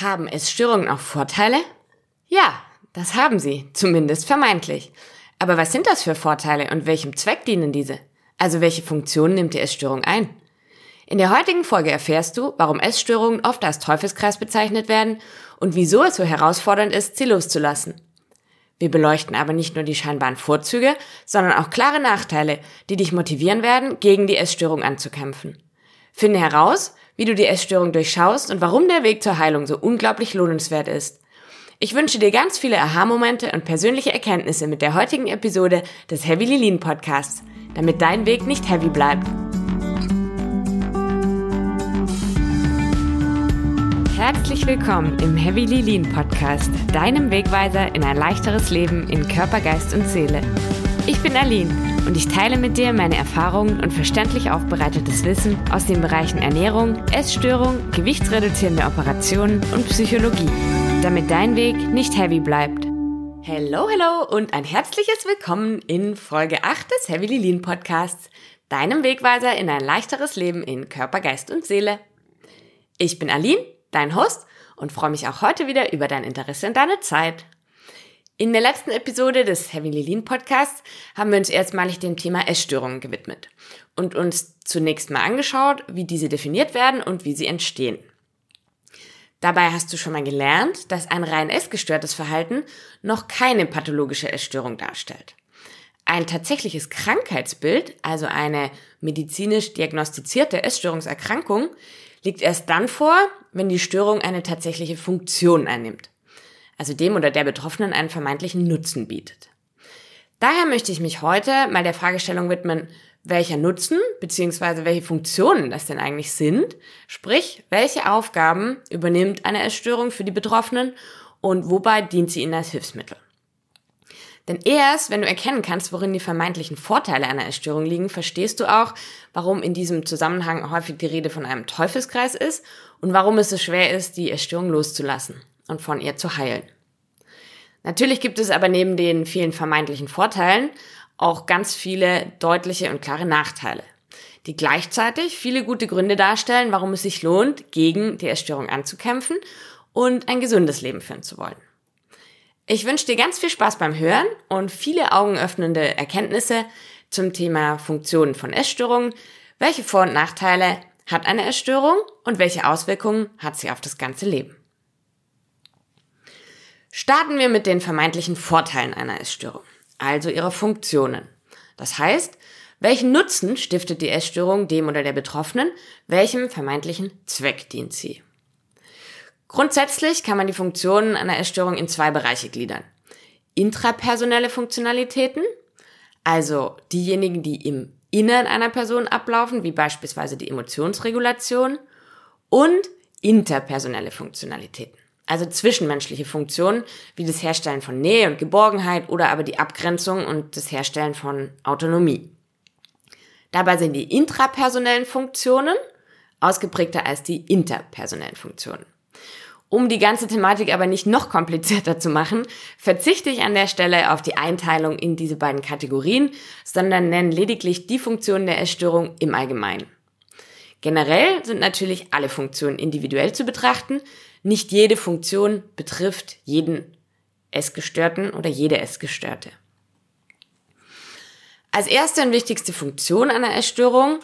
Haben Essstörungen auch Vorteile? Ja, das haben sie, zumindest vermeintlich. Aber was sind das für Vorteile und welchem Zweck dienen diese? Also welche Funktion nimmt die Essstörung ein? In der heutigen Folge erfährst du, warum Essstörungen oft als Teufelskreis bezeichnet werden und wieso es so herausfordernd ist, sie loszulassen. Wir beleuchten aber nicht nur die scheinbaren Vorzüge, sondern auch klare Nachteile, die dich motivieren werden, gegen die Essstörung anzukämpfen. Finde heraus, wie du die Essstörung durchschaust und warum der Weg zur Heilung so unglaublich lohnenswert ist. Ich wünsche dir ganz viele Aha-Momente und persönliche Erkenntnisse mit der heutigen Episode des Heavy Lilin Podcasts, damit dein Weg nicht heavy bleibt. Herzlich willkommen im Heavy Lilin Podcast, deinem Wegweiser in ein leichteres Leben in Körper, Geist und Seele. Ich bin Aline und ich teile mit dir meine Erfahrungen und verständlich aufbereitetes Wissen aus den Bereichen Ernährung, Essstörung, gewichtsreduzierende Operationen und Psychologie, damit dein Weg nicht heavy bleibt. Hello, hello und ein herzliches Willkommen in Folge 8 des Heavy Lilin Podcasts, deinem Wegweiser in ein leichteres Leben in Körper, Geist und Seele. Ich bin Aline, dein Host und freue mich auch heute wieder über dein Interesse und deine Zeit. In der letzten Episode des Heavenly Lean Podcasts haben wir uns erstmalig dem Thema Essstörungen gewidmet und uns zunächst mal angeschaut, wie diese definiert werden und wie sie entstehen. Dabei hast du schon mal gelernt, dass ein rein essgestörtes Verhalten noch keine pathologische Essstörung darstellt. Ein tatsächliches Krankheitsbild, also eine medizinisch diagnostizierte Essstörungserkrankung, liegt erst dann vor, wenn die Störung eine tatsächliche Funktion einnimmt also dem oder der Betroffenen einen vermeintlichen Nutzen bietet. Daher möchte ich mich heute mal der Fragestellung widmen, welcher Nutzen bzw. welche Funktionen das denn eigentlich sind, sprich, welche Aufgaben übernimmt eine Essstörung für die Betroffenen und wobei dient sie ihnen als Hilfsmittel. Denn erst, wenn du erkennen kannst, worin die vermeintlichen Vorteile einer Essstörung liegen, verstehst du auch, warum in diesem Zusammenhang häufig die Rede von einem Teufelskreis ist und warum es so schwer ist, die Essstörung loszulassen und von ihr zu heilen. Natürlich gibt es aber neben den vielen vermeintlichen Vorteilen auch ganz viele deutliche und klare Nachteile, die gleichzeitig viele gute Gründe darstellen, warum es sich lohnt, gegen die Essstörung anzukämpfen und ein gesundes Leben führen zu wollen. Ich wünsche dir ganz viel Spaß beim Hören und viele augenöffnende Erkenntnisse zum Thema Funktionen von Essstörungen, welche Vor- und Nachteile hat eine Essstörung und welche Auswirkungen hat sie auf das ganze Leben. Starten wir mit den vermeintlichen Vorteilen einer Essstörung, also ihrer Funktionen. Das heißt, welchen Nutzen stiftet die Essstörung dem oder der Betroffenen? Welchem vermeintlichen Zweck dient sie? Grundsätzlich kann man die Funktionen einer Essstörung in zwei Bereiche gliedern. Intrapersonelle Funktionalitäten, also diejenigen, die im Innern einer Person ablaufen, wie beispielsweise die Emotionsregulation, und interpersonelle Funktionalitäten also zwischenmenschliche Funktionen, wie das Herstellen von Nähe und Geborgenheit oder aber die Abgrenzung und das Herstellen von Autonomie. Dabei sind die intrapersonellen Funktionen ausgeprägter als die interpersonellen Funktionen. Um die ganze Thematik aber nicht noch komplizierter zu machen, verzichte ich an der Stelle auf die Einteilung in diese beiden Kategorien, sondern nenne lediglich die Funktionen der Essstörung im Allgemeinen. Generell sind natürlich alle Funktionen individuell zu betrachten, nicht jede Funktion betrifft jeden Essgestörten oder jede Essgestörte. Als erste und wichtigste Funktion einer Essstörung,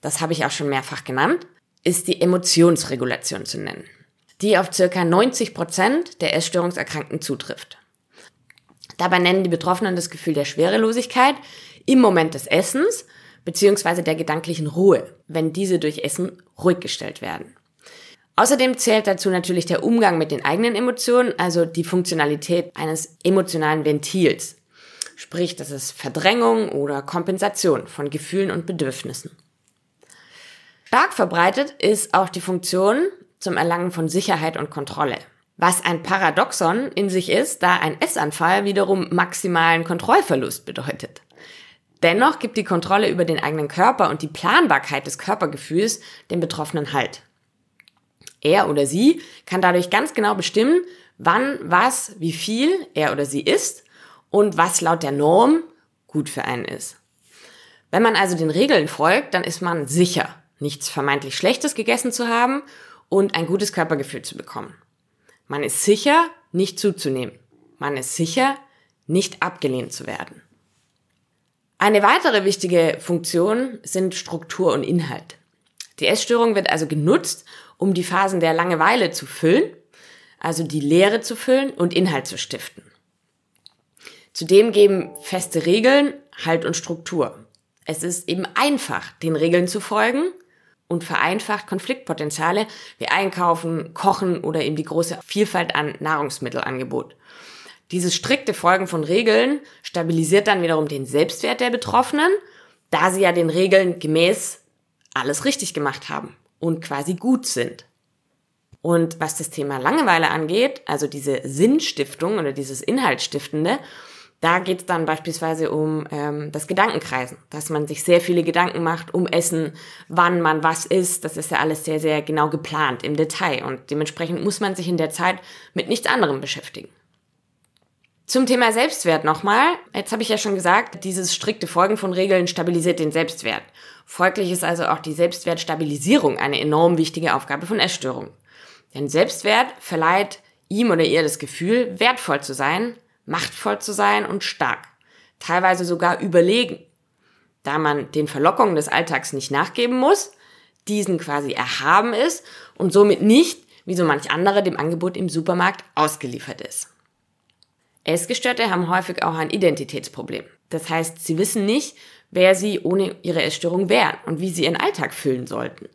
das habe ich auch schon mehrfach genannt, ist die Emotionsregulation zu nennen, die auf circa 90 Prozent der Essstörungserkrankten zutrifft. Dabei nennen die Betroffenen das Gefühl der Schwerelosigkeit im Moment des Essens bzw. der gedanklichen Ruhe, wenn diese durch Essen ruhig gestellt werden. Außerdem zählt dazu natürlich der Umgang mit den eigenen Emotionen, also die Funktionalität eines emotionalen Ventils. Sprich, das ist Verdrängung oder Kompensation von Gefühlen und Bedürfnissen. Stark verbreitet ist auch die Funktion zum Erlangen von Sicherheit und Kontrolle. Was ein Paradoxon in sich ist, da ein Essanfall wiederum maximalen Kontrollverlust bedeutet. Dennoch gibt die Kontrolle über den eigenen Körper und die Planbarkeit des Körpergefühls dem Betroffenen Halt. Er oder sie kann dadurch ganz genau bestimmen, wann, was, wie viel er oder sie isst und was laut der Norm gut für einen ist. Wenn man also den Regeln folgt, dann ist man sicher, nichts vermeintlich Schlechtes gegessen zu haben und ein gutes Körpergefühl zu bekommen. Man ist sicher, nicht zuzunehmen. Man ist sicher, nicht abgelehnt zu werden. Eine weitere wichtige Funktion sind Struktur und Inhalt. Die Essstörung wird also genutzt, um die Phasen der Langeweile zu füllen, also die Leere zu füllen und Inhalt zu stiften. Zudem geben feste Regeln Halt und Struktur. Es ist eben einfach, den Regeln zu folgen und vereinfacht Konfliktpotenziale wie Einkaufen, Kochen oder eben die große Vielfalt an Nahrungsmittelangebot. Dieses strikte Folgen von Regeln stabilisiert dann wiederum den Selbstwert der Betroffenen, da sie ja den Regeln gemäß alles richtig gemacht haben und quasi gut sind. Und was das Thema Langeweile angeht, also diese Sinnstiftung oder dieses Inhaltsstiftende, da geht es dann beispielsweise um ähm, das Gedankenkreisen, dass man sich sehr viele Gedanken macht um Essen, wann man was isst. Das ist ja alles sehr, sehr genau geplant im Detail und dementsprechend muss man sich in der Zeit mit nichts anderem beschäftigen. Zum Thema Selbstwert nochmal. Jetzt habe ich ja schon gesagt, dieses strikte Folgen von Regeln stabilisiert den Selbstwert. Folglich ist also auch die Selbstwertstabilisierung eine enorm wichtige Aufgabe von Essstörungen. Denn Selbstwert verleiht ihm oder ihr das Gefühl, wertvoll zu sein, machtvoll zu sein und stark, teilweise sogar überlegen, da man den Verlockungen des Alltags nicht nachgeben muss, diesen quasi erhaben ist und somit nicht, wie so manch andere, dem Angebot im Supermarkt ausgeliefert ist. Essgestörte haben häufig auch ein Identitätsproblem. Das heißt, sie wissen nicht, wer sie ohne ihre Essstörung wären und wie sie ihren Alltag füllen sollten.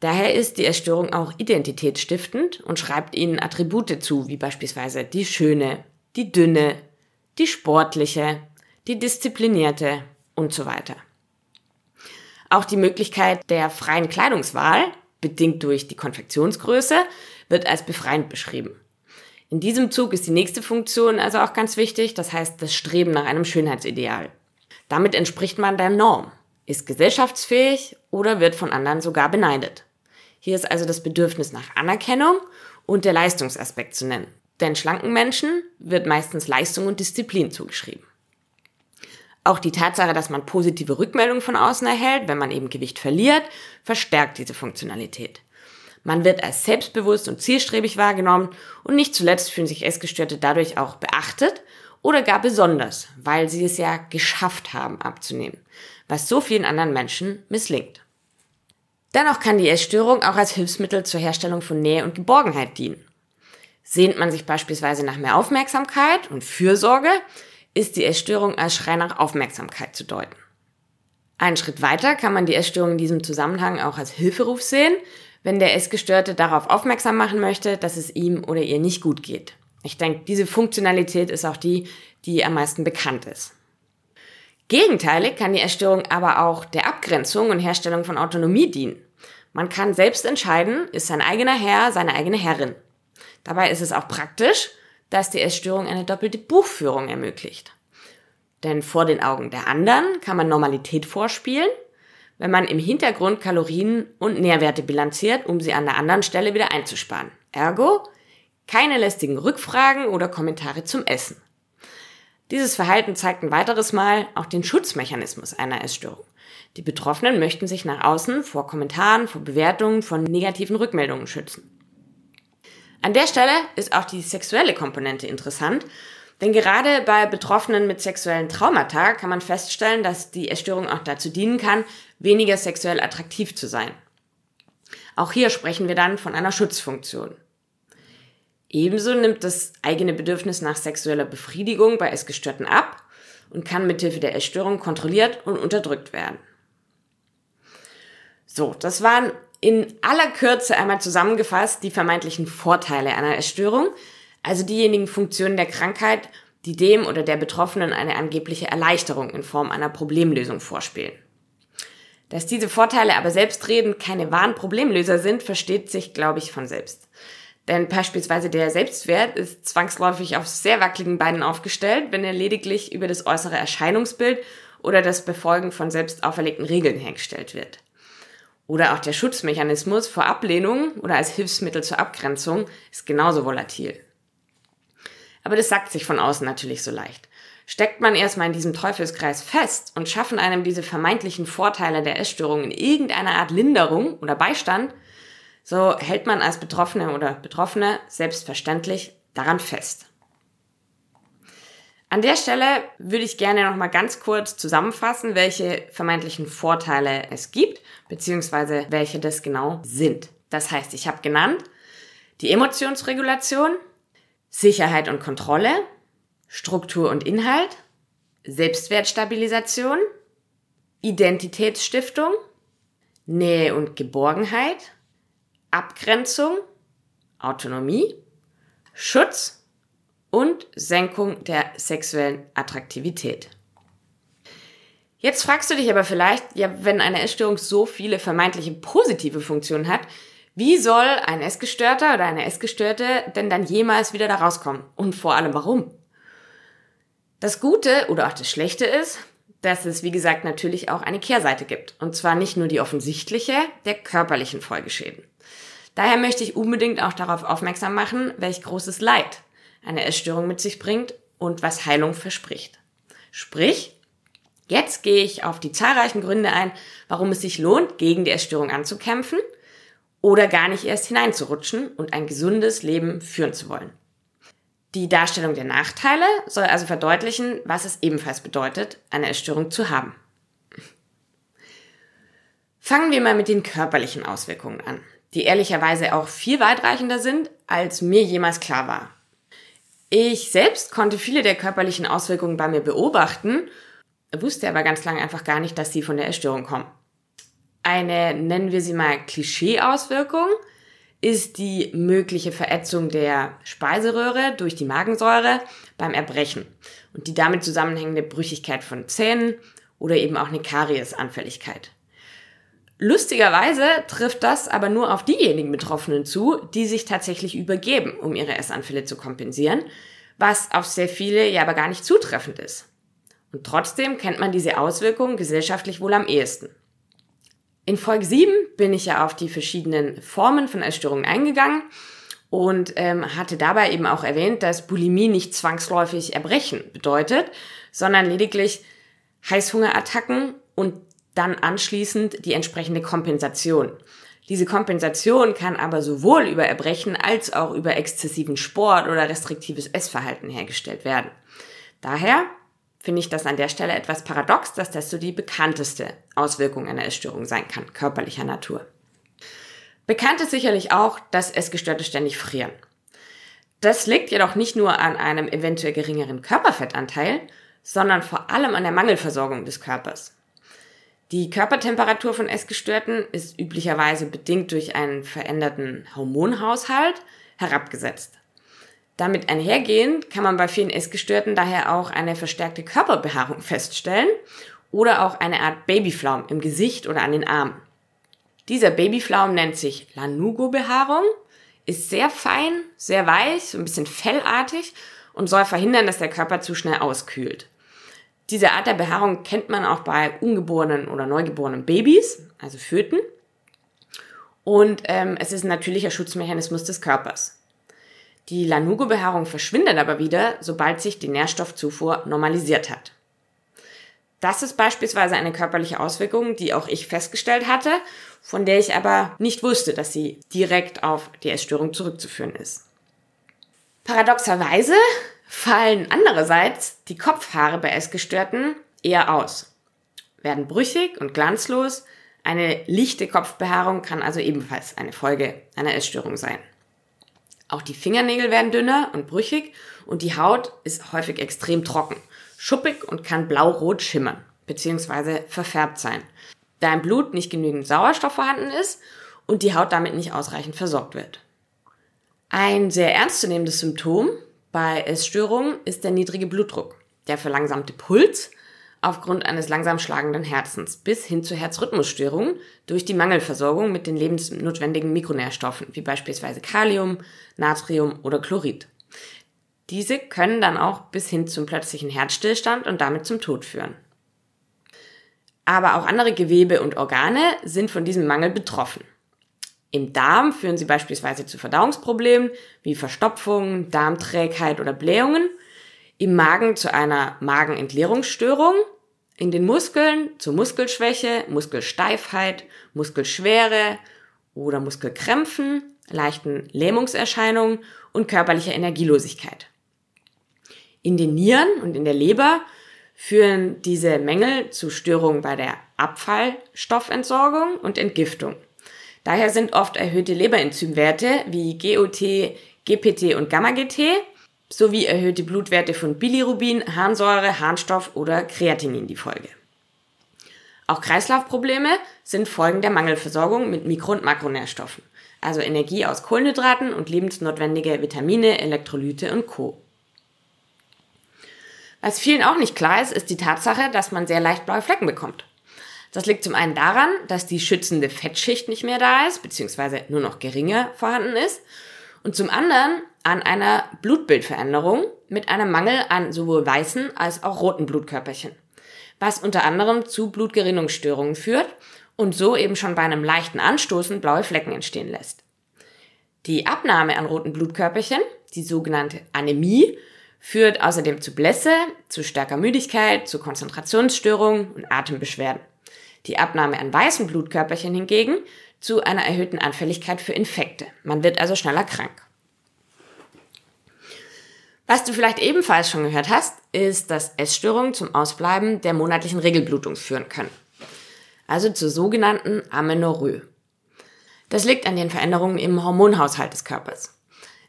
Daher ist die Essstörung auch identitätsstiftend und schreibt ihnen Attribute zu, wie beispielsweise die schöne, die dünne, die sportliche, die disziplinierte und so weiter. Auch die Möglichkeit der freien Kleidungswahl, bedingt durch die Konfektionsgröße, wird als befreiend beschrieben. In diesem Zug ist die nächste Funktion also auch ganz wichtig, das heißt das Streben nach einem Schönheitsideal. Damit entspricht man der Norm, ist gesellschaftsfähig oder wird von anderen sogar beneidet. Hier ist also das Bedürfnis nach Anerkennung und der Leistungsaspekt zu nennen. Denn schlanken Menschen wird meistens Leistung und Disziplin zugeschrieben. Auch die Tatsache, dass man positive Rückmeldungen von außen erhält, wenn man eben Gewicht verliert, verstärkt diese Funktionalität. Man wird als selbstbewusst und zielstrebig wahrgenommen und nicht zuletzt fühlen sich Essgestörte dadurch auch beachtet oder gar besonders, weil sie es ja geschafft haben abzunehmen, was so vielen anderen Menschen misslingt. Dennoch kann die Essstörung auch als Hilfsmittel zur Herstellung von Nähe und Geborgenheit dienen. Sehnt man sich beispielsweise nach mehr Aufmerksamkeit und Fürsorge, ist die Essstörung als Schrei nach Aufmerksamkeit zu deuten. Einen Schritt weiter kann man die Essstörung in diesem Zusammenhang auch als Hilferuf sehen, wenn der Essgestörte darauf aufmerksam machen möchte, dass es ihm oder ihr nicht gut geht. Ich denke, diese Funktionalität ist auch die, die am meisten bekannt ist. Gegenteilig kann die Essstörung aber auch der Abgrenzung und Herstellung von Autonomie dienen. Man kann selbst entscheiden, ist sein eigener Herr, seine eigene Herrin. Dabei ist es auch praktisch, dass die Essstörung eine doppelte Buchführung ermöglicht. Denn vor den Augen der anderen kann man Normalität vorspielen, wenn man im Hintergrund Kalorien und Nährwerte bilanziert, um sie an der anderen Stelle wieder einzusparen. Ergo, keine lästigen Rückfragen oder Kommentare zum Essen. Dieses Verhalten zeigt ein weiteres Mal auch den Schutzmechanismus einer Essstörung. Die Betroffenen möchten sich nach außen vor Kommentaren, vor Bewertungen, von negativen Rückmeldungen schützen. An der Stelle ist auch die sexuelle Komponente interessant, denn gerade bei Betroffenen mit sexuellen Traumata kann man feststellen, dass die Essstörung auch dazu dienen kann, weniger sexuell attraktiv zu sein. Auch hier sprechen wir dann von einer Schutzfunktion. Ebenso nimmt das eigene Bedürfnis nach sexueller Befriedigung bei Essgestörten ab und kann mithilfe der Essstörung kontrolliert und unterdrückt werden. So, das waren in aller Kürze einmal zusammengefasst die vermeintlichen Vorteile einer Essstörung, also diejenigen Funktionen der Krankheit, die dem oder der Betroffenen eine angebliche Erleichterung in Form einer Problemlösung vorspielen. Dass diese Vorteile aber selbstredend keine wahren Problemlöser sind, versteht sich, glaube ich, von selbst. Denn beispielsweise der Selbstwert ist zwangsläufig auf sehr wackeligen Beinen aufgestellt, wenn er lediglich über das äußere Erscheinungsbild oder das Befolgen von selbst auferlegten Regeln hergestellt wird. Oder auch der Schutzmechanismus vor Ablehnung oder als Hilfsmittel zur Abgrenzung ist genauso volatil. Aber das sagt sich von außen natürlich so leicht. Steckt man erstmal in diesem Teufelskreis fest und schaffen einem diese vermeintlichen Vorteile der Essstörung in irgendeiner Art Linderung oder Beistand, so hält man als Betroffene oder Betroffene selbstverständlich daran fest. An der Stelle würde ich gerne noch mal ganz kurz zusammenfassen, welche vermeintlichen Vorteile es gibt, beziehungsweise welche das genau sind. Das heißt, ich habe genannt die Emotionsregulation, Sicherheit und Kontrolle, Struktur und Inhalt, Selbstwertstabilisation, Identitätsstiftung, Nähe und Geborgenheit, Abgrenzung, Autonomie, Schutz und Senkung der sexuellen Attraktivität. Jetzt fragst du dich aber vielleicht, ja, wenn eine Essstörung so viele vermeintliche positive Funktionen hat, wie soll ein Essgestörter oder eine Essgestörte denn dann jemals wieder da rauskommen? Und vor allem warum? Das Gute oder auch das Schlechte ist, dass es, wie gesagt, natürlich auch eine Kehrseite gibt. Und zwar nicht nur die offensichtliche der körperlichen Folgeschäden. Daher möchte ich unbedingt auch darauf aufmerksam machen, welch großes Leid eine Essstörung mit sich bringt und was Heilung verspricht. Sprich, jetzt gehe ich auf die zahlreichen Gründe ein, warum es sich lohnt, gegen die Essstörung anzukämpfen oder gar nicht erst hineinzurutschen und ein gesundes Leben führen zu wollen. Die Darstellung der Nachteile soll also verdeutlichen, was es ebenfalls bedeutet, eine Essstörung zu haben. Fangen wir mal mit den körperlichen Auswirkungen an, die ehrlicherweise auch viel weitreichender sind, als mir jemals klar war. Ich selbst konnte viele der körperlichen Auswirkungen bei mir beobachten, wusste aber ganz lange einfach gar nicht, dass sie von der Essstörung kommen. Eine, nennen wir sie mal, Klischee-Auswirkung ist die mögliche Verätzung der Speiseröhre durch die Magensäure beim Erbrechen und die damit zusammenhängende Brüchigkeit von Zähnen oder eben auch eine Kariesanfälligkeit. Lustigerweise trifft das aber nur auf diejenigen Betroffenen zu, die sich tatsächlich übergeben, um ihre Essanfälle zu kompensieren, was auf sehr viele ja aber gar nicht zutreffend ist. Und trotzdem kennt man diese Auswirkungen gesellschaftlich wohl am ehesten. In Folge 7 bin ich ja auf die verschiedenen Formen von Essstörungen eingegangen und ähm, hatte dabei eben auch erwähnt, dass Bulimie nicht zwangsläufig Erbrechen bedeutet, sondern lediglich Heißhungerattacken und dann anschließend die entsprechende Kompensation. Diese Kompensation kann aber sowohl über Erbrechen als auch über exzessiven Sport oder restriktives Essverhalten hergestellt werden. Daher finde ich das an der Stelle etwas paradox, dass das so die bekannteste Auswirkung einer Essstörung sein kann, körperlicher Natur. Bekannt ist sicherlich auch, dass Essgestörte ständig frieren. Das liegt jedoch nicht nur an einem eventuell geringeren Körperfettanteil, sondern vor allem an der Mangelversorgung des Körpers. Die Körpertemperatur von Essgestörten ist üblicherweise bedingt durch einen veränderten Hormonhaushalt herabgesetzt. Damit einhergehend kann man bei vielen Essgestörten daher auch eine verstärkte Körperbehaarung feststellen oder auch eine Art Babyflaum im Gesicht oder an den Armen. Dieser Babyflaum nennt sich Lanugo-Behaarung, ist sehr fein, sehr weich, ein bisschen fellartig und soll verhindern, dass der Körper zu schnell auskühlt. Diese Art der Behaarung kennt man auch bei ungeborenen oder neugeborenen Babys, also Föten. Und ähm, es ist ein natürlicher Schutzmechanismus des Körpers. Die Lanugo-Behaarung verschwindet aber wieder, sobald sich die Nährstoffzufuhr normalisiert hat. Das ist beispielsweise eine körperliche Auswirkung, die auch ich festgestellt hatte, von der ich aber nicht wusste, dass sie direkt auf die Essstörung zurückzuführen ist. Paradoxerweise fallen andererseits die Kopfhaare bei Essgestörten eher aus, werden brüchig und glanzlos. Eine lichte Kopfbehaarung kann also ebenfalls eine Folge einer Essstörung sein. Auch die Fingernägel werden dünner und brüchig und die Haut ist häufig extrem trocken, schuppig und kann blau-rot schimmern bzw. verfärbt sein, da im Blut nicht genügend Sauerstoff vorhanden ist und die Haut damit nicht ausreichend versorgt wird. Ein sehr ernstzunehmendes Symptom bei Essstörungen ist der niedrige Blutdruck, der verlangsamte Puls aufgrund eines langsam schlagenden Herzens bis hin zu Herzrhythmusstörungen durch die Mangelversorgung mit den lebensnotwendigen Mikronährstoffen, wie beispielsweise Kalium, Natrium oder Chlorid. Diese können dann auch bis hin zum plötzlichen Herzstillstand und damit zum Tod führen. Aber auch andere Gewebe und Organe sind von diesem Mangel betroffen. Im Darm führen sie beispielsweise zu Verdauungsproblemen wie Verstopfung, Darmträgheit oder Blähungen im Magen zu einer Magenentleerungsstörung, in den Muskeln zu Muskelschwäche, Muskelsteifheit, Muskelschwere oder Muskelkrämpfen, leichten Lähmungserscheinungen und körperlicher Energielosigkeit. In den Nieren und in der Leber führen diese Mängel zu Störungen bei der Abfallstoffentsorgung und Entgiftung. Daher sind oft erhöhte Leberenzymwerte wie GOT, GPT und Gamma-GT sowie erhöhte Blutwerte von Bilirubin, Harnsäure, Harnstoff oder Kreatinin die Folge. Auch Kreislaufprobleme sind Folgen der Mangelversorgung mit Mikro- und Makronährstoffen, also Energie aus Kohlenhydraten und lebensnotwendige Vitamine, Elektrolyte und Co. Was vielen auch nicht klar ist, ist die Tatsache, dass man sehr leicht blaue Flecken bekommt. Das liegt zum einen daran, dass die schützende Fettschicht nicht mehr da ist, beziehungsweise nur noch geringer vorhanden ist, und zum anderen an einer Blutbildveränderung mit einem Mangel an sowohl weißen als auch roten Blutkörperchen, was unter anderem zu Blutgerinnungsstörungen führt und so eben schon bei einem leichten Anstoßen blaue Flecken entstehen lässt. Die Abnahme an roten Blutkörperchen, die sogenannte Anämie, führt außerdem zu Blässe, zu stärker Müdigkeit, zu Konzentrationsstörungen und Atembeschwerden. Die Abnahme an weißen Blutkörperchen hingegen zu einer erhöhten Anfälligkeit für Infekte. Man wird also schneller krank. Was du vielleicht ebenfalls schon gehört hast, ist, dass Essstörungen zum Ausbleiben der monatlichen Regelblutung führen können. Also zur sogenannten Amenorrhoe. Das liegt an den Veränderungen im Hormonhaushalt des Körpers.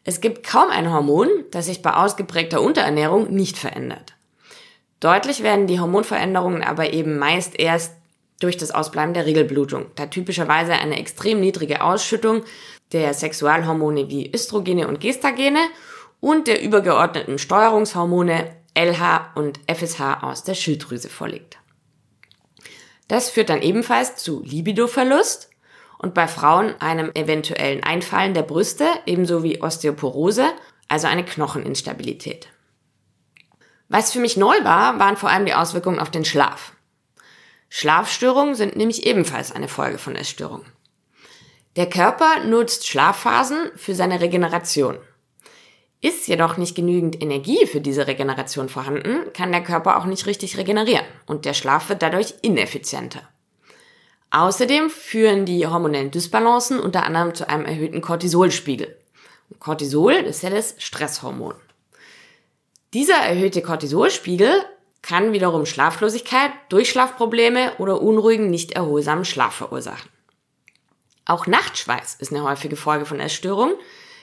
Es gibt kaum ein Hormon, das sich bei ausgeprägter Unterernährung nicht verändert. Deutlich werden die Hormonveränderungen aber eben meist erst durch das Ausbleiben der Regelblutung, da typischerweise eine extrem niedrige Ausschüttung der Sexualhormone wie Östrogene und Gestagene und der übergeordneten Steuerungshormone LH und FSH aus der Schilddrüse vorliegt. Das führt dann ebenfalls zu Libidoverlust und bei Frauen einem eventuellen Einfallen der Brüste ebenso wie Osteoporose, also eine Knocheninstabilität. Was für mich neu war, waren vor allem die Auswirkungen auf den Schlaf. Schlafstörungen sind nämlich ebenfalls eine Folge von Essstörungen. Der Körper nutzt Schlafphasen für seine Regeneration. Ist jedoch nicht genügend Energie für diese Regeneration vorhanden, kann der Körper auch nicht richtig regenerieren und der Schlaf wird dadurch ineffizienter. Außerdem führen die hormonellen Dysbalancen unter anderem zu einem erhöhten Cortisolspiegel. Cortisol ist ja das Stresshormon. Dieser erhöhte Cortisolspiegel kann wiederum Schlaflosigkeit, Durchschlafprobleme oder unruhigen, nicht erholsamen Schlaf verursachen. Auch Nachtschweiß ist eine häufige Folge von Essstörungen.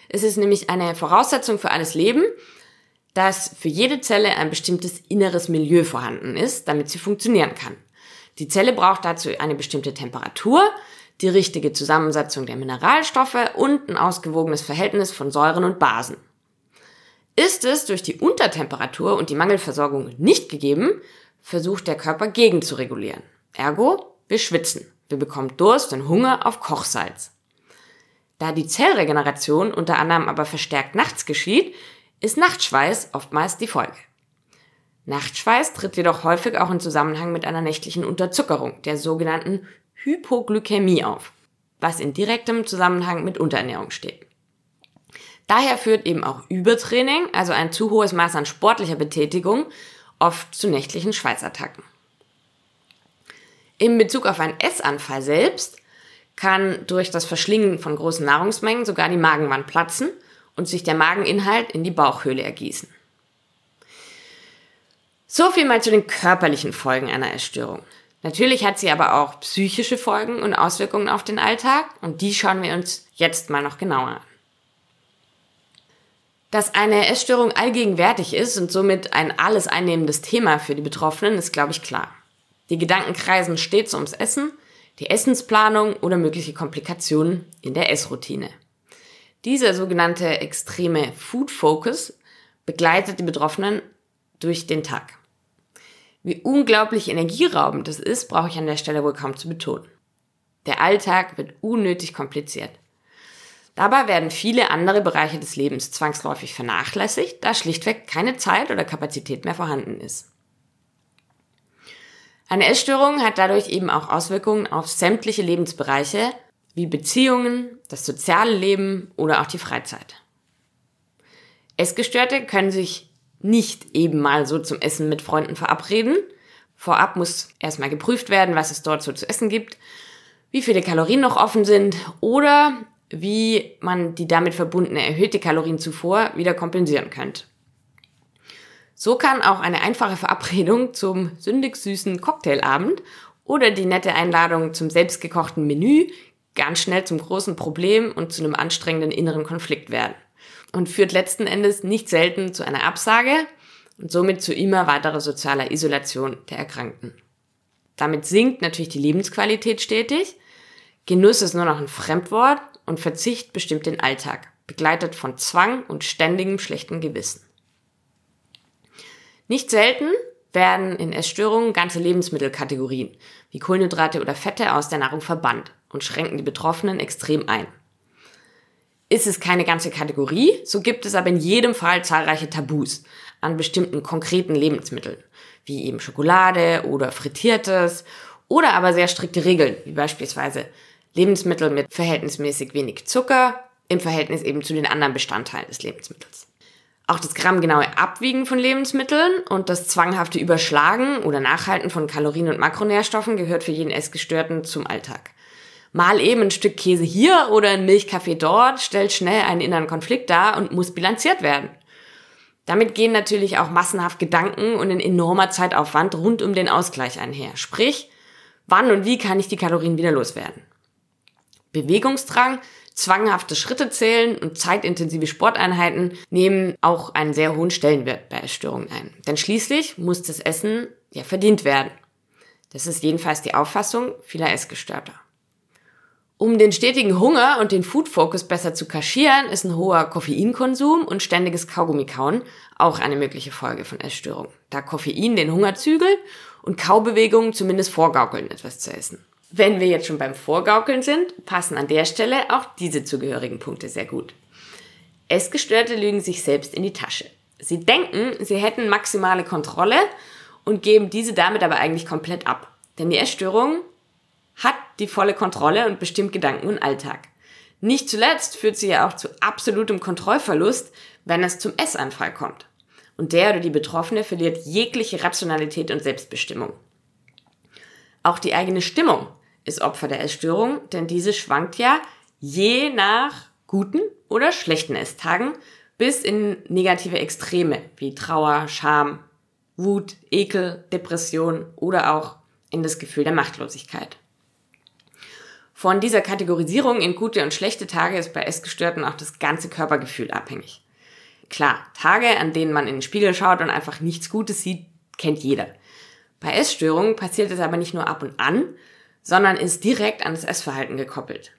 Es ist nämlich eine Voraussetzung für alles Leben, dass für jede Zelle ein bestimmtes inneres Milieu vorhanden ist, damit sie funktionieren kann. Die Zelle braucht dazu eine bestimmte Temperatur, die richtige Zusammensetzung der Mineralstoffe und ein ausgewogenes Verhältnis von Säuren und Basen. Ist es durch die Untertemperatur und die Mangelversorgung nicht gegeben, versucht der Körper gegen zu regulieren. Ergo, wir schwitzen. Wir bekommen Durst und Hunger auf Kochsalz. Da die Zellregeneration unter anderem aber verstärkt nachts geschieht, ist Nachtschweiß oftmals die Folge. Nachtschweiß tritt jedoch häufig auch in Zusammenhang mit einer nächtlichen Unterzuckerung, der sogenannten Hypoglykämie auf, was in direktem Zusammenhang mit Unterernährung steht. Daher führt eben auch Übertraining, also ein zu hohes Maß an sportlicher Betätigung, oft zu nächtlichen Schweißattacken. In Bezug auf einen Essanfall selbst kann durch das Verschlingen von großen Nahrungsmengen sogar die Magenwand platzen und sich der Mageninhalt in die Bauchhöhle ergießen. So viel mal zu den körperlichen Folgen einer Essstörung. Natürlich hat sie aber auch psychische Folgen und Auswirkungen auf den Alltag und die schauen wir uns jetzt mal noch genauer an. Dass eine Essstörung allgegenwärtig ist und somit ein alles einnehmendes Thema für die Betroffenen, ist, glaube ich, klar. Die Gedanken kreisen stets ums Essen, die Essensplanung oder mögliche Komplikationen in der Essroutine. Dieser sogenannte extreme Food Focus begleitet die Betroffenen durch den Tag. Wie unglaublich energieraubend das ist, brauche ich an der Stelle wohl kaum zu betonen. Der Alltag wird unnötig kompliziert. Dabei werden viele andere Bereiche des Lebens zwangsläufig vernachlässigt, da schlichtweg keine Zeit oder Kapazität mehr vorhanden ist. Eine Essstörung hat dadurch eben auch Auswirkungen auf sämtliche Lebensbereiche wie Beziehungen, das soziale Leben oder auch die Freizeit. Essgestörte können sich nicht eben mal so zum Essen mit Freunden verabreden. Vorab muss erstmal geprüft werden, was es dort so zu essen gibt wie viele Kalorien noch offen sind oder wie man die damit verbundene erhöhte Kalorienzufuhr wieder kompensieren könnte. So kann auch eine einfache Verabredung zum sündig süßen Cocktailabend oder die nette Einladung zum selbstgekochten Menü ganz schnell zum großen Problem und zu einem anstrengenden inneren Konflikt werden und führt letzten Endes nicht selten zu einer Absage und somit zu immer weiterer sozialer Isolation der Erkrankten. Damit sinkt natürlich die Lebensqualität stetig, Genuss ist nur noch ein Fremdwort und Verzicht bestimmt den Alltag, begleitet von Zwang und ständigem schlechten Gewissen. Nicht selten werden in Essstörungen ganze Lebensmittelkategorien wie Kohlenhydrate oder Fette aus der Nahrung verbannt und schränken die Betroffenen extrem ein. Ist es keine ganze Kategorie, so gibt es aber in jedem Fall zahlreiche Tabus an bestimmten konkreten Lebensmitteln, wie eben Schokolade oder Frittiertes oder aber sehr strikte Regeln, wie beispielsweise Lebensmittel mit verhältnismäßig wenig Zucker im Verhältnis eben zu den anderen Bestandteilen des Lebensmittels. Auch das grammgenaue Abwiegen von Lebensmitteln und das zwanghafte Überschlagen oder Nachhalten von Kalorien und Makronährstoffen gehört für jeden Essgestörten zum Alltag. Mal eben ein Stück Käse hier oder ein Milchkaffee dort stellt schnell einen inneren Konflikt dar und muss bilanziert werden. Damit gehen natürlich auch massenhaft Gedanken und ein enormer Zeitaufwand rund um den Ausgleich einher. Sprich, wann und wie kann ich die Kalorien wieder loswerden? Bewegungsdrang Zwanghafte Schritte zählen und zeitintensive Sporteinheiten nehmen auch einen sehr hohen Stellenwert bei Essstörungen ein. Denn schließlich muss das Essen ja verdient werden. Das ist jedenfalls die Auffassung vieler Essgestörter. Um den stetigen Hunger und den Food-Focus besser zu kaschieren, ist ein hoher Koffeinkonsum und ständiges Kaugummikauen auch eine mögliche Folge von Essstörungen, da Koffein den Hunger zügelt und Kaubewegungen zumindest vorgaukeln, etwas zu essen. Wenn wir jetzt schon beim Vorgaukeln sind, passen an der Stelle auch diese zugehörigen Punkte sehr gut. Essgestörte lügen sich selbst in die Tasche. Sie denken, sie hätten maximale Kontrolle und geben diese damit aber eigentlich komplett ab. Denn die Essstörung hat die volle Kontrolle und bestimmt Gedanken und Alltag. Nicht zuletzt führt sie ja auch zu absolutem Kontrollverlust, wenn es zum Essanfall kommt. Und der oder die Betroffene verliert jegliche Rationalität und Selbstbestimmung. Auch die eigene Stimmung ist Opfer der Essstörung, denn diese schwankt ja je nach guten oder schlechten Esstagen bis in negative Extreme wie Trauer, Scham, Wut, Ekel, Depression oder auch in das Gefühl der Machtlosigkeit. Von dieser Kategorisierung in gute und schlechte Tage ist bei Essgestörten auch das ganze Körpergefühl abhängig. Klar, Tage, an denen man in den Spiegel schaut und einfach nichts Gutes sieht, kennt jeder. Bei Essstörungen passiert es aber nicht nur ab und an, sondern ist direkt an das Essverhalten gekoppelt.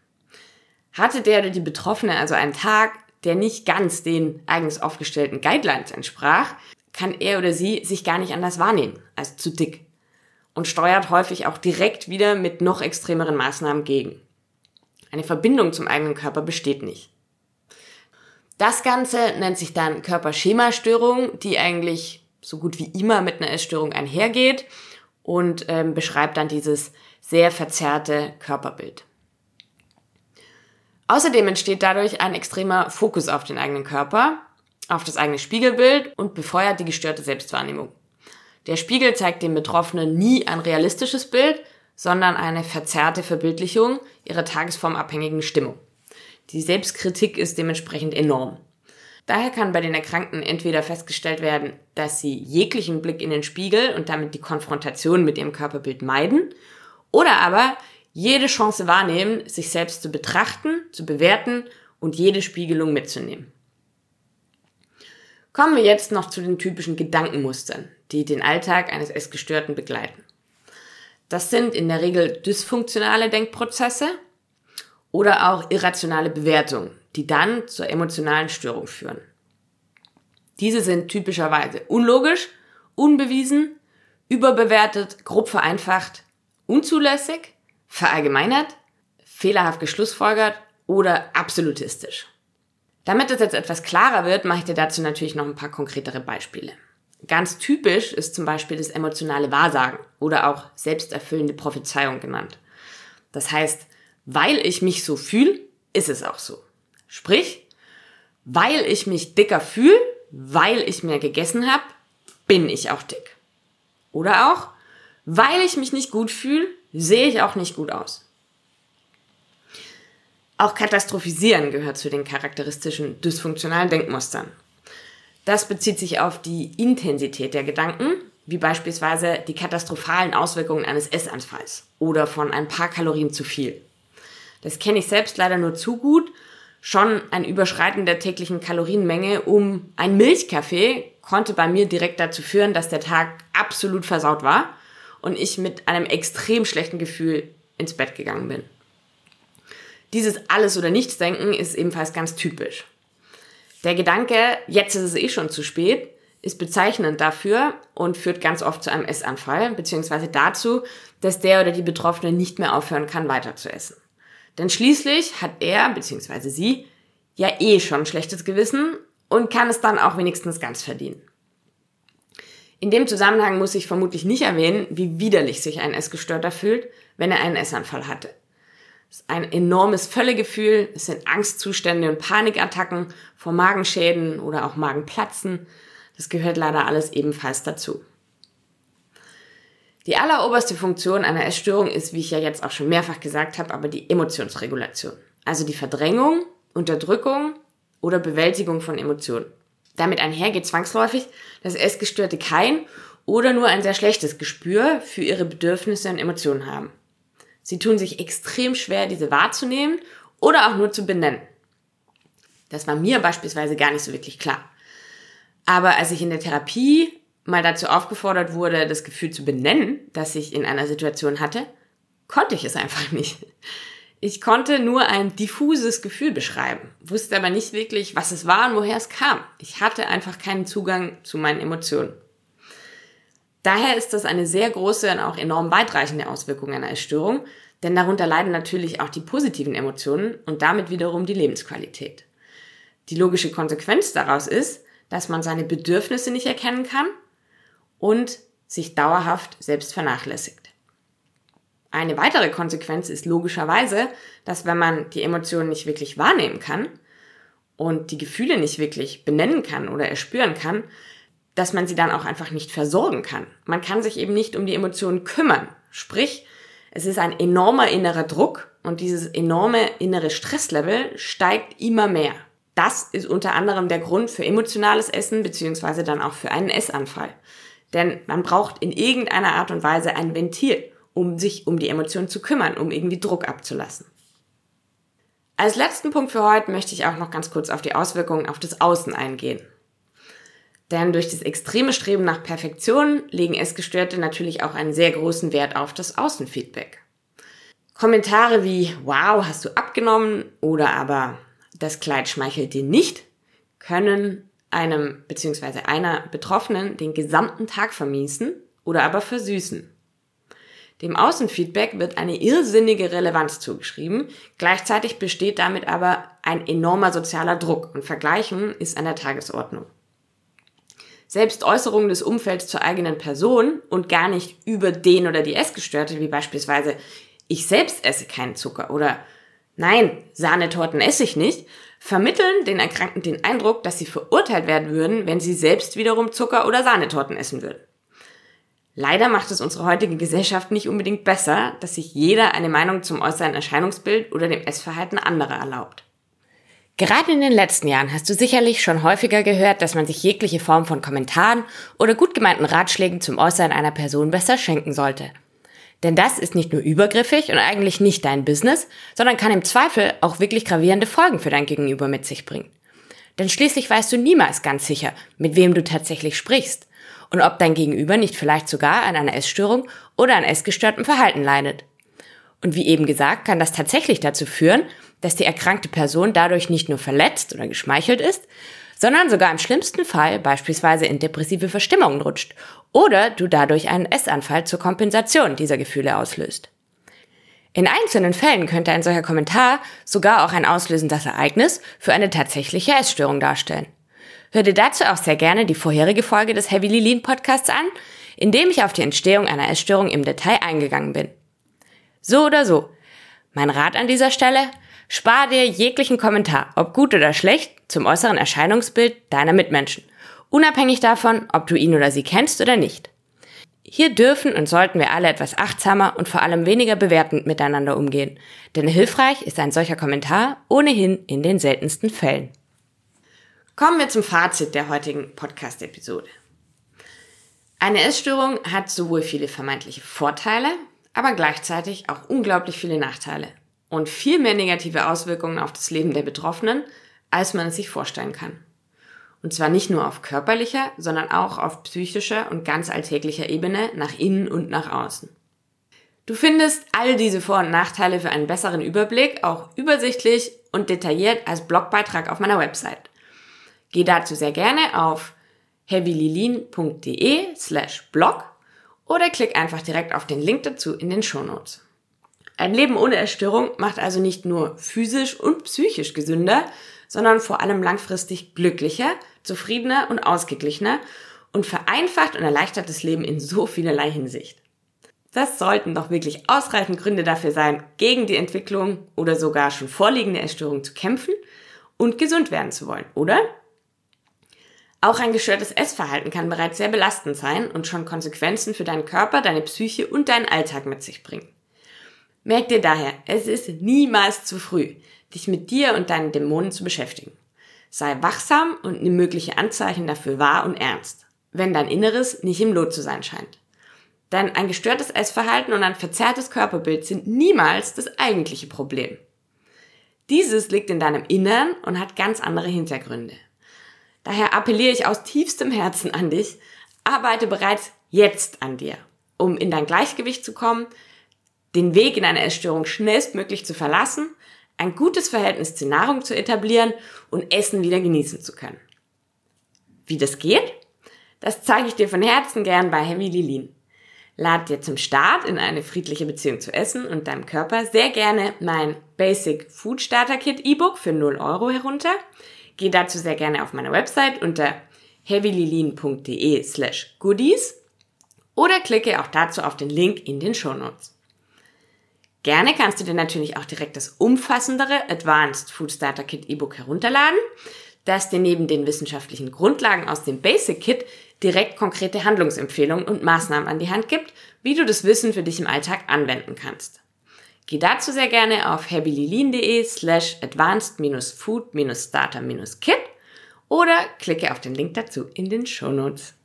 Hatte der oder die Betroffene also einen Tag, der nicht ganz den eigens aufgestellten Guidelines entsprach, kann er oder sie sich gar nicht anders wahrnehmen als zu dick und steuert häufig auch direkt wieder mit noch extremeren Maßnahmen gegen. Eine Verbindung zum eigenen Körper besteht nicht. Das Ganze nennt sich dann Körperschemastörung, die eigentlich so gut wie immer mit einer Essstörung einhergeht und ähm, beschreibt dann dieses sehr verzerrte Körperbild. Außerdem entsteht dadurch ein extremer Fokus auf den eigenen Körper, auf das eigene Spiegelbild und befeuert die gestörte Selbstwahrnehmung. Der Spiegel zeigt dem Betroffenen nie ein realistisches Bild, sondern eine verzerrte Verbildlichung ihrer tagesformabhängigen Stimmung. Die Selbstkritik ist dementsprechend enorm. Daher kann bei den Erkrankten entweder festgestellt werden, dass sie jeglichen Blick in den Spiegel und damit die Konfrontation mit ihrem Körperbild meiden, oder aber jede Chance wahrnehmen, sich selbst zu betrachten, zu bewerten und jede Spiegelung mitzunehmen. Kommen wir jetzt noch zu den typischen Gedankenmustern, die den Alltag eines Essgestörten begleiten. Das sind in der Regel dysfunktionale Denkprozesse oder auch irrationale Bewertungen, die dann zur emotionalen Störung führen. Diese sind typischerweise unlogisch, unbewiesen, überbewertet, grob vereinfacht, unzulässig, verallgemeinert, fehlerhaft geschlussfolgert oder absolutistisch. Damit es jetzt etwas klarer wird, mache ich dir dazu natürlich noch ein paar konkretere Beispiele. Ganz typisch ist zum Beispiel das emotionale Wahrsagen oder auch selbsterfüllende Prophezeiung genannt. Das heißt, weil ich mich so fühle, ist es auch so. Sprich, weil ich mich dicker fühle, weil ich mehr gegessen habe, bin ich auch dick. Oder auch, weil ich mich nicht gut fühle, sehe ich auch nicht gut aus. Auch Katastrophisieren gehört zu den charakteristischen dysfunktionalen Denkmustern. Das bezieht sich auf die Intensität der Gedanken, wie beispielsweise die katastrophalen Auswirkungen eines Essanfalls oder von ein paar Kalorien zu viel. Das kenne ich selbst leider nur zu gut. Schon ein Überschreiten der täglichen Kalorienmenge um ein Milchkaffee konnte bei mir direkt dazu führen, dass der Tag absolut versaut war und ich mit einem extrem schlechten Gefühl ins Bett gegangen bin. Dieses Alles- oder Nichts-Denken ist ebenfalls ganz typisch. Der Gedanke, jetzt ist es eh schon zu spät, ist bezeichnend dafür und führt ganz oft zu einem Essanfall, beziehungsweise dazu, dass der oder die Betroffene nicht mehr aufhören kann, weiter zu essen. Denn schließlich hat er, beziehungsweise sie, ja eh schon schlechtes Gewissen und kann es dann auch wenigstens ganz verdienen. In dem Zusammenhang muss ich vermutlich nicht erwähnen, wie widerlich sich ein Essgestörter fühlt, wenn er einen Essanfall hatte. Es ist ein enormes Völlegefühl, es sind Angstzustände und Panikattacken vor Magenschäden oder auch Magenplatzen. Das gehört leider alles ebenfalls dazu. Die alleroberste Funktion einer Essstörung ist, wie ich ja jetzt auch schon mehrfach gesagt habe, aber die Emotionsregulation. Also die Verdrängung, Unterdrückung oder Bewältigung von Emotionen. Damit einher geht zwangsläufig, dass Essgestörte kein oder nur ein sehr schlechtes Gespür für ihre Bedürfnisse und Emotionen haben. Sie tun sich extrem schwer, diese wahrzunehmen oder auch nur zu benennen. Das war mir beispielsweise gar nicht so wirklich klar. Aber als ich in der Therapie mal dazu aufgefordert wurde, das Gefühl zu benennen, das ich in einer Situation hatte, konnte ich es einfach nicht. Ich konnte nur ein diffuses Gefühl beschreiben, wusste aber nicht wirklich, was es war und woher es kam. Ich hatte einfach keinen Zugang zu meinen Emotionen. Daher ist das eine sehr große und auch enorm weitreichende Auswirkung einer Essstörung, denn darunter leiden natürlich auch die positiven Emotionen und damit wiederum die Lebensqualität. Die logische Konsequenz daraus ist, dass man seine Bedürfnisse nicht erkennen kann und sich dauerhaft selbst vernachlässigt. Eine weitere Konsequenz ist logischerweise, dass wenn man die Emotionen nicht wirklich wahrnehmen kann und die Gefühle nicht wirklich benennen kann oder erspüren kann, dass man sie dann auch einfach nicht versorgen kann. Man kann sich eben nicht um die Emotionen kümmern. Sprich, es ist ein enormer innerer Druck und dieses enorme innere Stresslevel steigt immer mehr. Das ist unter anderem der Grund für emotionales Essen beziehungsweise dann auch für einen Essanfall. Denn man braucht in irgendeiner Art und Weise ein Ventil, um sich um die Emotionen zu kümmern, um irgendwie Druck abzulassen. Als letzten Punkt für heute möchte ich auch noch ganz kurz auf die Auswirkungen auf das Außen eingehen. Denn durch das extreme Streben nach Perfektion legen Essgestörte natürlich auch einen sehr großen Wert auf das Außenfeedback. Kommentare wie Wow, hast du abgenommen oder aber das Kleid schmeichelt dir nicht, können einem bzw. einer Betroffenen den gesamten Tag vermiesen oder aber versüßen. Dem Außenfeedback wird eine irrsinnige Relevanz zugeschrieben, gleichzeitig besteht damit aber ein enormer sozialer Druck und Vergleichen ist an der Tagesordnung. Selbst Äußerungen des Umfelds zur eigenen Person und gar nicht über den oder die Essgestörte, wie beispielsweise ich selbst esse keinen Zucker oder nein, Sahnetorten esse ich nicht, vermitteln den Erkrankten den Eindruck, dass sie verurteilt werden würden, wenn sie selbst wiederum Zucker oder Sahnetorten essen würden. Leider macht es unsere heutige Gesellschaft nicht unbedingt besser, dass sich jeder eine Meinung zum äußeren Erscheinungsbild oder dem Essverhalten anderer erlaubt. Gerade in den letzten Jahren hast du sicherlich schon häufiger gehört, dass man sich jegliche Form von Kommentaren oder gut gemeinten Ratschlägen zum Äußeren einer Person besser schenken sollte. Denn das ist nicht nur übergriffig und eigentlich nicht dein Business, sondern kann im Zweifel auch wirklich gravierende Folgen für dein Gegenüber mit sich bringen. Denn schließlich weißt du niemals ganz sicher, mit wem du tatsächlich sprichst und ob dein Gegenüber nicht vielleicht sogar an einer Essstörung oder an essgestörtem Verhalten leidet. Und wie eben gesagt, kann das tatsächlich dazu führen, dass die erkrankte Person dadurch nicht nur verletzt oder geschmeichelt ist, sondern sogar im schlimmsten Fall beispielsweise in depressive Verstimmungen rutscht oder du dadurch einen Essanfall zur Kompensation dieser Gefühle auslöst. In einzelnen Fällen könnte ein solcher Kommentar sogar auch ein auslösendes Ereignis für eine tatsächliche Essstörung darstellen. Hör dir dazu auch sehr gerne die vorherige Folge des Heavily Lean Podcasts an, in dem ich auf die Entstehung einer Essstörung im Detail eingegangen bin. So oder so. Mein Rat an dieser Stelle, Spar dir jeglichen Kommentar, ob gut oder schlecht, zum äußeren Erscheinungsbild deiner Mitmenschen, unabhängig davon, ob du ihn oder sie kennst oder nicht. Hier dürfen und sollten wir alle etwas achtsamer und vor allem weniger bewertend miteinander umgehen, denn hilfreich ist ein solcher Kommentar ohnehin in den seltensten Fällen. Kommen wir zum Fazit der heutigen Podcast-Episode. Eine Essstörung hat sowohl viele vermeintliche Vorteile, aber gleichzeitig auch unglaublich viele Nachteile und viel mehr negative Auswirkungen auf das Leben der Betroffenen, als man es sich vorstellen kann. Und zwar nicht nur auf körperlicher, sondern auch auf psychischer und ganz alltäglicher Ebene nach innen und nach außen. Du findest all diese Vor- und Nachteile für einen besseren Überblick auch übersichtlich und detailliert als Blogbeitrag auf meiner Website. Geh dazu sehr gerne auf heavylilin.de slash blog oder klick einfach direkt auf den Link dazu in den Shownotes. Ein Leben ohne Erstörung macht also nicht nur physisch und psychisch gesünder, sondern vor allem langfristig glücklicher, zufriedener und ausgeglichener und vereinfacht und erleichtert das Leben in so vielerlei Hinsicht. Das sollten doch wirklich ausreichend Gründe dafür sein, gegen die Entwicklung oder sogar schon vorliegende Essstörung zu kämpfen und gesund werden zu wollen, oder? Auch ein gestörtes Essverhalten kann bereits sehr belastend sein und schon Konsequenzen für deinen Körper, deine Psyche und deinen Alltag mit sich bringen. Merk dir daher, es ist niemals zu früh, dich mit dir und deinen Dämonen zu beschäftigen. Sei wachsam und nimm mögliche Anzeichen dafür wahr und ernst, wenn dein Inneres nicht im Lot zu sein scheint. Denn ein gestörtes Essverhalten und ein verzerrtes Körperbild sind niemals das eigentliche Problem. Dieses liegt in deinem Innern und hat ganz andere Hintergründe. Daher appelliere ich aus tiefstem Herzen an dich, arbeite bereits jetzt an dir, um in dein Gleichgewicht zu kommen, den Weg in eine Essstörung schnellstmöglich zu verlassen ein gutes Verhältnis zur Nahrung zu etablieren und Essen wieder genießen zu können. Wie das geht? Das zeige ich dir von Herzen gern bei Heavy Lilin. Lad dir zum Start in eine friedliche Beziehung zu Essen und deinem Körper sehr gerne mein Basic Food Starter Kit E-Book für 0 Euro herunter. Geh dazu sehr gerne auf meine Website unter heavylilin.de slash goodies oder klicke auch dazu auf den Link in den Show Notes. Gerne kannst du dir natürlich auch direkt das umfassendere Advanced Food Starter Kit E-Book herunterladen, das dir neben den wissenschaftlichen Grundlagen aus dem Basic Kit direkt konkrete Handlungsempfehlungen und Maßnahmen an die Hand gibt, wie du das Wissen für dich im Alltag anwenden kannst. Geh dazu sehr gerne auf happylilin.de slash advanced-food-starter-kit oder klicke auf den Link dazu in den Show Notes.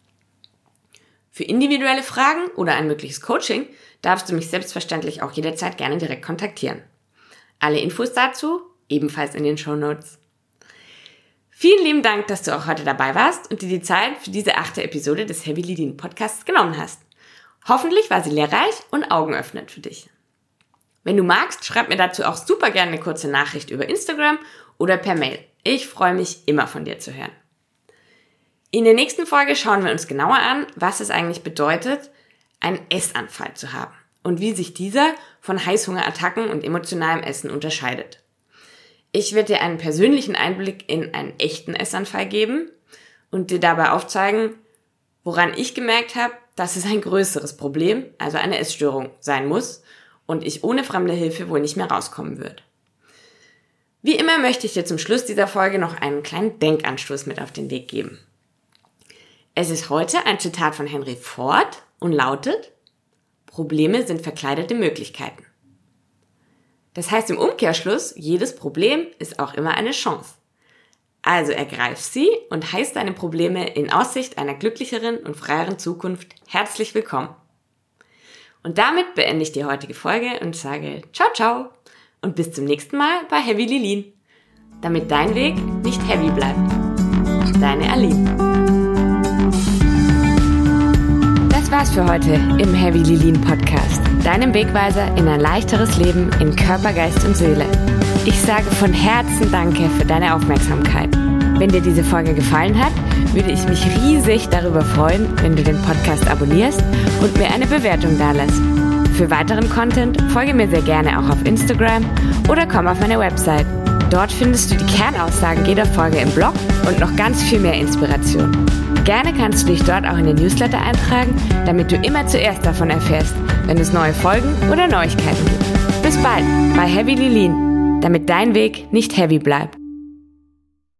Für individuelle Fragen oder ein mögliches Coaching darfst du mich selbstverständlich auch jederzeit gerne direkt kontaktieren. Alle Infos dazu ebenfalls in den Show Notes. Vielen lieben Dank, dass du auch heute dabei warst und dir die Zeit für diese achte Episode des Heavy Leading Podcasts genommen hast. Hoffentlich war sie lehrreich und augenöffnend für dich. Wenn du magst, schreib mir dazu auch super gerne eine kurze Nachricht über Instagram oder per Mail. Ich freue mich immer von dir zu hören. In der nächsten Folge schauen wir uns genauer an, was es eigentlich bedeutet, einen Essanfall zu haben und wie sich dieser von Heißhungerattacken und emotionalem Essen unterscheidet. Ich werde dir einen persönlichen Einblick in einen echten Essanfall geben und dir dabei aufzeigen, woran ich gemerkt habe, dass es ein größeres Problem, also eine Essstörung sein muss und ich ohne fremde Hilfe wohl nicht mehr rauskommen wird. Wie immer möchte ich dir zum Schluss dieser Folge noch einen kleinen Denkanstoß mit auf den Weg geben. Es ist heute ein Zitat von Henry Ford und lautet, Probleme sind verkleidete Möglichkeiten. Das heißt im Umkehrschluss, jedes Problem ist auch immer eine Chance. Also ergreif sie und heiß deine Probleme in Aussicht einer glücklicheren und freieren Zukunft herzlich willkommen. Und damit beende ich die heutige Folge und sage ciao ciao und bis zum nächsten Mal bei Heavy Lilin, damit dein Weg nicht heavy bleibt. Deine Aline. War's für heute im Heavy Lilin Podcast, deinem Wegweiser in ein leichteres Leben in Körper, Geist und Seele. Ich sage von Herzen Danke für deine Aufmerksamkeit. Wenn dir diese Folge gefallen hat, würde ich mich riesig darüber freuen, wenn du den Podcast abonnierst und mir eine Bewertung dalässt. Für weiteren Content folge mir sehr gerne auch auf Instagram oder komm auf meine Website. Dort findest du die Kernaussagen jeder Folge im Blog und noch ganz viel mehr Inspiration. Gerne kannst du dich dort auch in den Newsletter eintragen, damit du immer zuerst davon erfährst, wenn es neue Folgen oder Neuigkeiten gibt. Bis bald bei Heavy Lilin, damit dein Weg nicht heavy bleibt.